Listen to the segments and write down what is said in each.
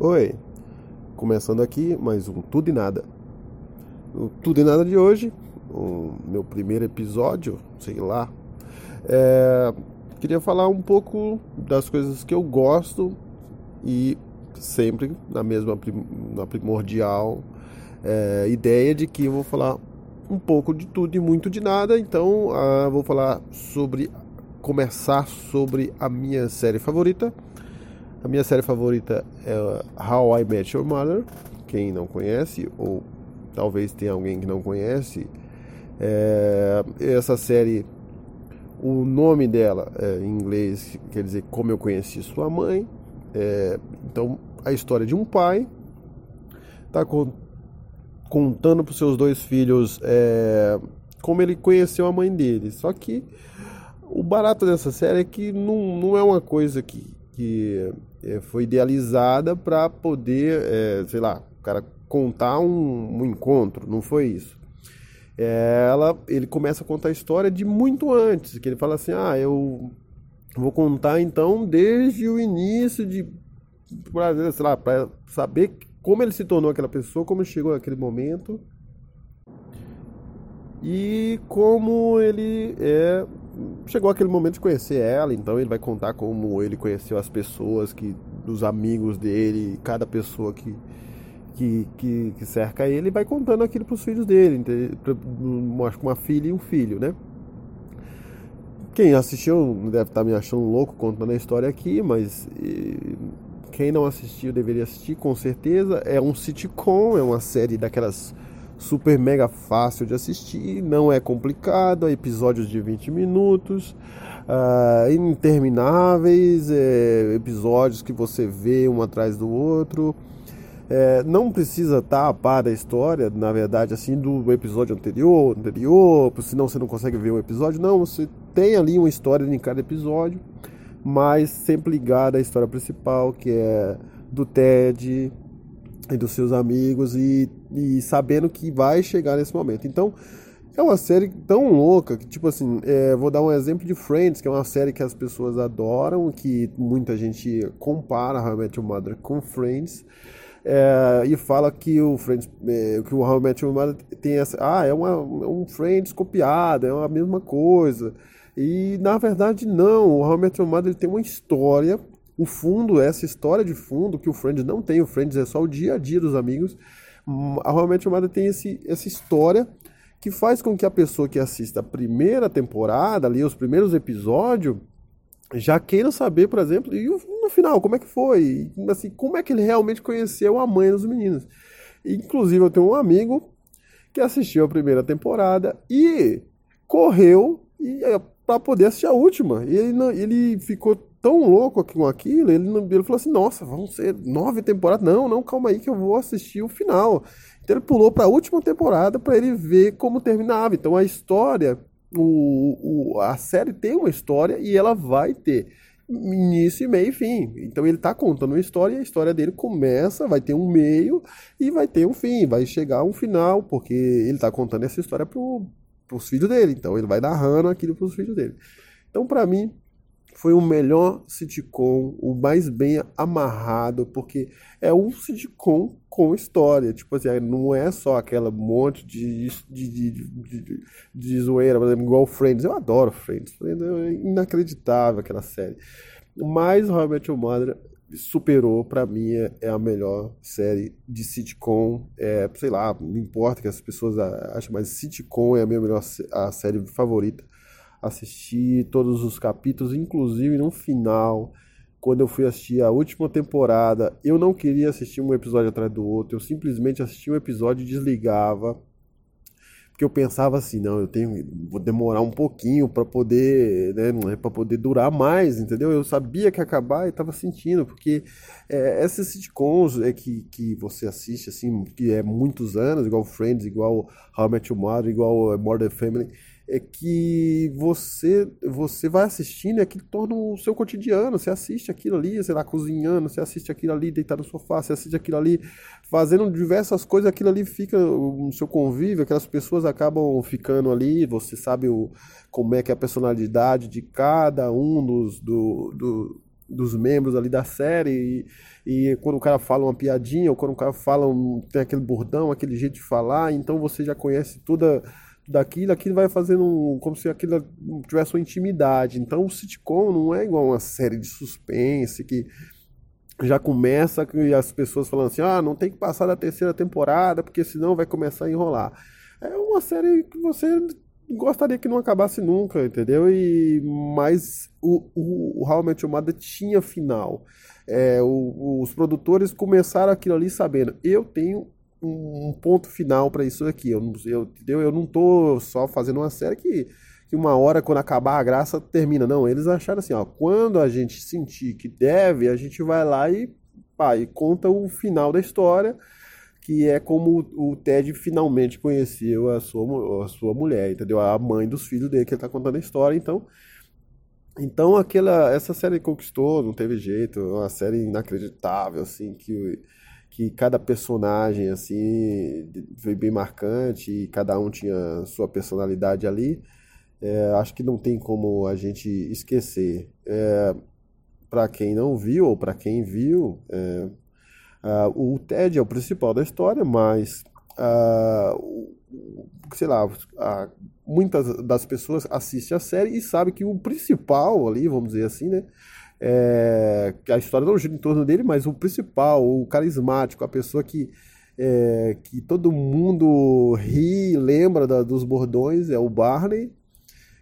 Oi, começando aqui mais um Tudo e Nada. O Tudo e Nada de hoje, o meu primeiro episódio, sei lá. É, queria falar um pouco das coisas que eu gosto e sempre na mesma na primordial é, ideia de que eu vou falar um pouco de tudo e muito de nada. Então, ah, vou falar sobre começar sobre a minha série favorita a minha série favorita é How I Met Your Mother. Quem não conhece, ou talvez tenha alguém que não conhece, é, essa série, o nome dela é, em inglês quer dizer Como Eu Conheci Sua Mãe. É, então, a história de um pai está contando para os seus dois filhos é, como ele conheceu a mãe dele. Só que o barato dessa série é que não, não é uma coisa que, que é, foi idealizada para poder, é, sei lá, o cara contar um, um encontro, não foi isso. É, ela, ele começa a contar a história de muito antes, que ele fala assim, ah, eu vou contar então desde o início de, sei lá, para saber como ele se tornou aquela pessoa, como chegou naquele momento e como ele é chegou aquele momento de conhecer ela, então ele vai contar como ele conheceu as pessoas, que dos amigos dele, cada pessoa que que, que, que cerca ele, vai contando aquilo para os filhos dele, acho que uma filha e um filho, né? Quem assistiu deve estar tá me achando louco contando a história aqui, mas quem não assistiu deveria assistir com certeza. É um sitcom, é uma série daquelas super mega fácil de assistir, não é complicado, é episódios de 20 minutos, uh, intermináveis, é, episódios que você vê um atrás do outro. É, não precisa estar a par da história, na verdade, assim, do episódio anterior, anterior, senão você não consegue ver o episódio. Não, você tem ali uma história em cada episódio, mas sempre ligada à história principal, que é do Ted, e dos seus amigos e, e sabendo que vai chegar nesse momento. Então, é uma série tão louca que, tipo assim, é, vou dar um exemplo de Friends, que é uma série que as pessoas adoram, que muita gente compara How I Met Your Mother com Friends. É, e fala que o Friends, é, que o How I Met Your Mother tem essa, ah, é, uma, é um Friends copiado, é a mesma coisa. E na verdade não, o How I Met Your Mother tem uma história o fundo, essa história de fundo que o Friends não tem, o Friends é só o dia a dia dos amigos. A Realmente Chamada tem esse, essa história que faz com que a pessoa que assista a primeira temporada, ali os primeiros episódios, já queira saber, por exemplo, e no final, como é que foi? Assim, como é que ele realmente conheceu a mãe dos meninos? Inclusive, eu tenho um amigo que assistiu a primeira temporada e correu eh, para poder assistir a última. E ele, ele ficou tão louco com aquilo, ele, ele falou assim, nossa, vão ser nove temporadas. Não, não, calma aí que eu vou assistir o final. Então ele pulou para a última temporada para ele ver como terminava. Então a história, o, o, a série tem uma história e ela vai ter início, meio e fim. Então ele está contando uma história e a história dele começa, vai ter um meio e vai ter um fim, vai chegar um final, porque ele está contando essa história para os filhos dele. Então ele vai narrando aquilo para os filhos dele. Então para mim foi o melhor sitcom, o mais bem amarrado, porque é um sitcom com história. Tipo assim, não é só aquela monte de, de, de, de, de zoeira, por exemplo, igual Friends. Eu adoro Friends. Friends é inacreditável aquela série. Mas Your Mother superou, para mim, é, é a melhor série de sitcom. É, sei lá, não importa que as pessoas achem, mas sitcom é a minha melhor a série favorita assisti todos os capítulos, inclusive no final, quando eu fui assistir a última temporada, eu não queria assistir um episódio atrás do outro, eu simplesmente assistia um episódio e desligava. Porque eu pensava assim, não, eu tenho, vou demorar um pouquinho para poder, né, é para poder durar mais, entendeu? Eu sabia que ia acabar e estava sentindo, porque é, essas sitcoms é que, que você assiste assim, que é muitos anos, igual Friends, igual How I Met Your Mother, igual Modern Family, é que você você vai assistindo e aquilo torna o seu cotidiano. Você assiste aquilo ali, sei lá, cozinhando, você assiste aquilo ali deitado no sofá, você assiste aquilo ali fazendo diversas coisas, aquilo ali fica no seu convívio, aquelas pessoas acabam ficando ali, você sabe o, como é que é a personalidade de cada um dos, do, do dos membros ali da série. E, e, quando o cara fala uma piadinha, ou quando o cara fala um, tem aquele bordão, aquele jeito de falar, então você já conhece toda daquilo, aquilo vai fazendo como se aquilo tivesse uma intimidade. Então o sitcom não é igual uma série de suspense que já começa e as pessoas falando assim, ah, não tem que passar da terceira temporada, porque senão vai começar a enrolar. É uma série que você gostaria que não acabasse nunca, entendeu? E mas o, o, o How I Met Your Mother tinha final. É, o, os produtores começaram aquilo ali sabendo, eu tenho um, ponto final para isso aqui. Eu, eu, entendeu? eu não tô só fazendo uma série que, que uma hora, quando acabar a graça, termina. Não, eles acharam assim, ó, quando a gente sentir que deve, a gente vai lá e, pá, e conta o final da história, que é como o, o Ted finalmente conheceu a sua, a sua mulher, entendeu? A mãe dos filhos dele, que ele tá contando a história, então... Então aquela, essa série conquistou, não teve jeito, é uma série inacreditável, assim, que que cada personagem assim foi bem marcante e cada um tinha sua personalidade ali. É, acho que não tem como a gente esquecer. É, para quem não viu ou para quem viu, é, o Ted é o principal da história, mas sei lá, muitas das pessoas assistem a série e sabem que o principal ali, vamos dizer assim, né? É, a história não gira em torno dele, mas o principal, o carismático, a pessoa que, é, que todo mundo ri, lembra da, dos bordões, é o Barney,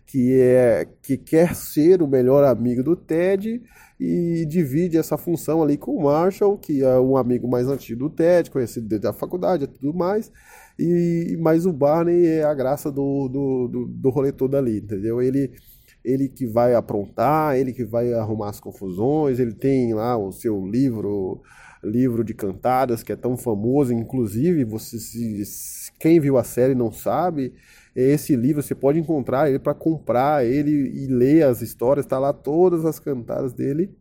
que, é, que quer ser o melhor amigo do Ted e divide essa função ali com o Marshall, que é um amigo mais antigo do Ted, conhecido desde a faculdade e tudo mais. E, mas o Barney é a graça do, do, do, do rolê todo ali, entendeu? Ele ele que vai aprontar, ele que vai arrumar as confusões, ele tem lá o seu livro, livro de cantadas que é tão famoso, inclusive você se, quem viu a série não sabe, esse livro você pode encontrar ele para comprar ele e ler as histórias, está lá todas as cantadas dele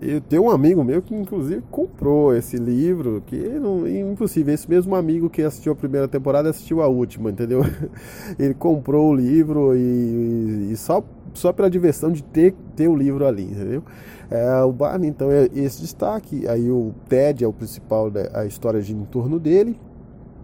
eu tenho um amigo meu que inclusive comprou esse livro, que não, é impossível, esse mesmo amigo que assistiu a primeira temporada assistiu a última, entendeu? Ele comprou o livro e, e só, só pela diversão de ter, ter o livro ali, entendeu? É, o Barney, então, é esse destaque, aí o Ted é o principal, da, a história de em torno dele,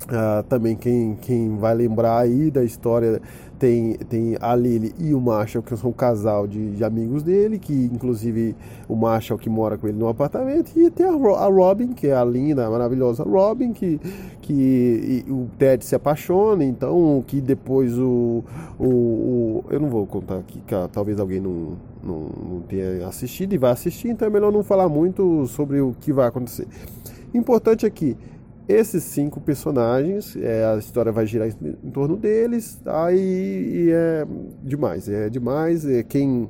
Uh, também quem, quem vai lembrar aí da história tem, tem a Lily e o Marshall, que são um casal de, de, amigos dele, que inclusive o Marshall que mora com ele no apartamento, e tem a, a Robin, que é a linda, maravilhosa Robin, que, que o Ted se apaixona, então que depois o, o, o eu não vou contar aqui, que talvez alguém não, não, não tenha assistido e vai assistir, então é melhor não falar muito sobre o que vai acontecer. Importante aqui, é esses cinco personagens, é, a história vai girar em, torno deles, aí e é demais, é demais. É, quem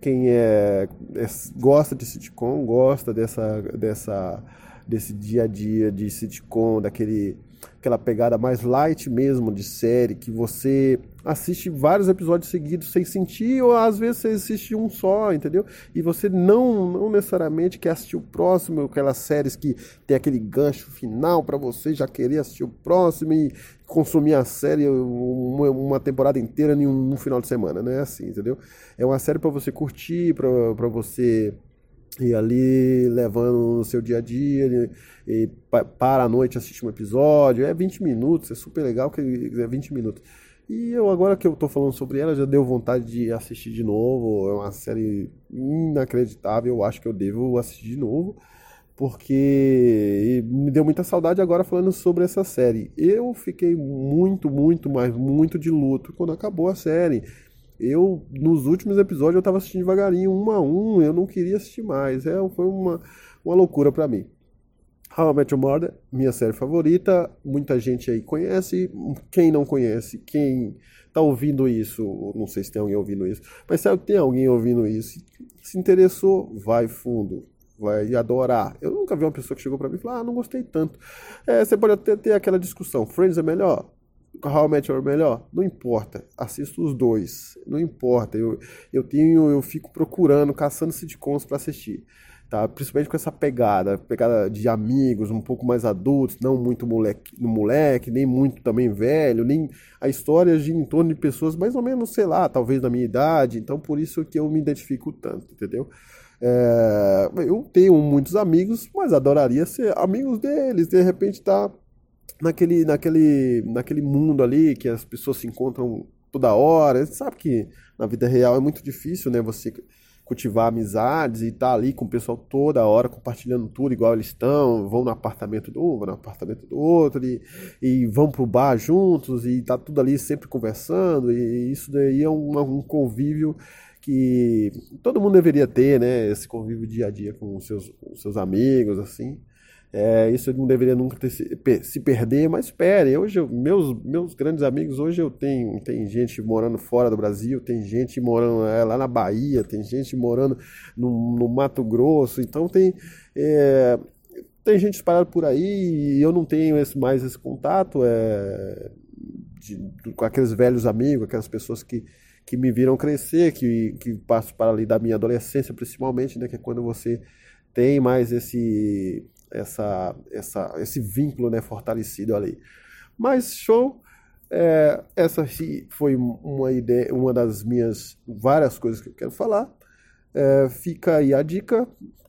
quem é, é, gosta de sitcom, gosta dessa, dessa, desse dia a dia de sitcom, daquele aquela pegada mais light mesmo de série, que você assiste vários episódios seguidos sem sentir, ou às vezes você assiste um só, entendeu? E você não, não necessariamente quer assistir o próximo, aquelas séries que tem aquele gancho final para você já querer assistir o próximo e consumir a série uma, uma temporada inteira em um, um, final de semana, não é assim, entendeu? É uma série para você curtir, para você ir ali levando no seu dia a dia, e, e para a noite assistir um episódio, é 20 minutos, é super legal que é 20 minutos. E eu agora que eu tô falando sobre ela, já deu vontade de assistir de novo. É uma série inacreditável, eu acho que eu devo assistir de novo, porque me deu muita saudade agora falando sobre essa série. Eu fiquei muito, muito, mas muito de luto quando acabou a série. Eu, nos últimos episódios, eu tava assistindo devagarinho, um a um, eu não queria assistir mais. É, foi uma, uma loucura para mim. How I Met Your Mother, minha série favorita, muita gente aí conhece, quem não conhece, quem tá ouvindo isso, não sei se tem alguém ouvindo isso, mas se tem alguém ouvindo isso, se interessou, vai fundo, vai adorar. Eu nunca vi uma pessoa que chegou para mim e falou, ah, não gostei tanto. É, você pode até ter aquela discussão, Friends é melhor? How I Met Your melhor? Não importa, assisto os dois, não importa. Eu, eu tenho, eu fico procurando, caçando sitcoms para assistir. Tá? Principalmente com essa pegada, pegada de amigos um pouco mais adultos, não muito moleque, moleque, nem muito também velho, nem a história de em torno de pessoas mais ou menos, sei lá, talvez da minha idade, então por isso que eu me identifico tanto, entendeu? É, eu tenho muitos amigos, mas adoraria ser amigos deles, de repente tá naquele, naquele, naquele mundo ali que as pessoas se encontram toda hora. Sabe que na vida real é muito difícil, né? Você cultivar amizades e estar tá ali com o pessoal toda hora compartilhando tudo igual eles estão, vão no apartamento do um, vão no apartamento do outro e, e vão pro bar juntos e tá tudo ali sempre conversando e isso daí é um, um convívio que todo mundo deveria ter, né? Esse convívio dia a dia com os seus, os seus amigos, assim. É, isso não deveria nunca ter se, se perder, mas espere, hoje eu, meus, meus grandes amigos, hoje eu tenho tem gente morando fora do Brasil, tem gente morando é, lá na Bahia, tem gente morando no, no Mato Grosso, então tem, é, tem gente espalhada por aí e eu não tenho esse, mais esse contato é, de, com aqueles velhos amigos, aquelas pessoas que que me viram crescer, que, que passo para ali da minha adolescência, principalmente, né, que é quando você tem mais esse, essa, essa, esse vínculo né, fortalecido ali. Mas show, é, essa foi uma ideia, uma das minhas várias coisas que eu quero falar. É, fica aí a dica,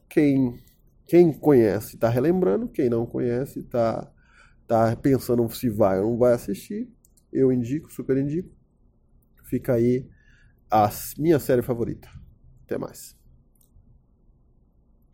quem, quem conhece está relembrando, quem não conhece está tá pensando se vai ou não vai assistir, eu indico, super indico fica aí a minha série favorita. Até mais.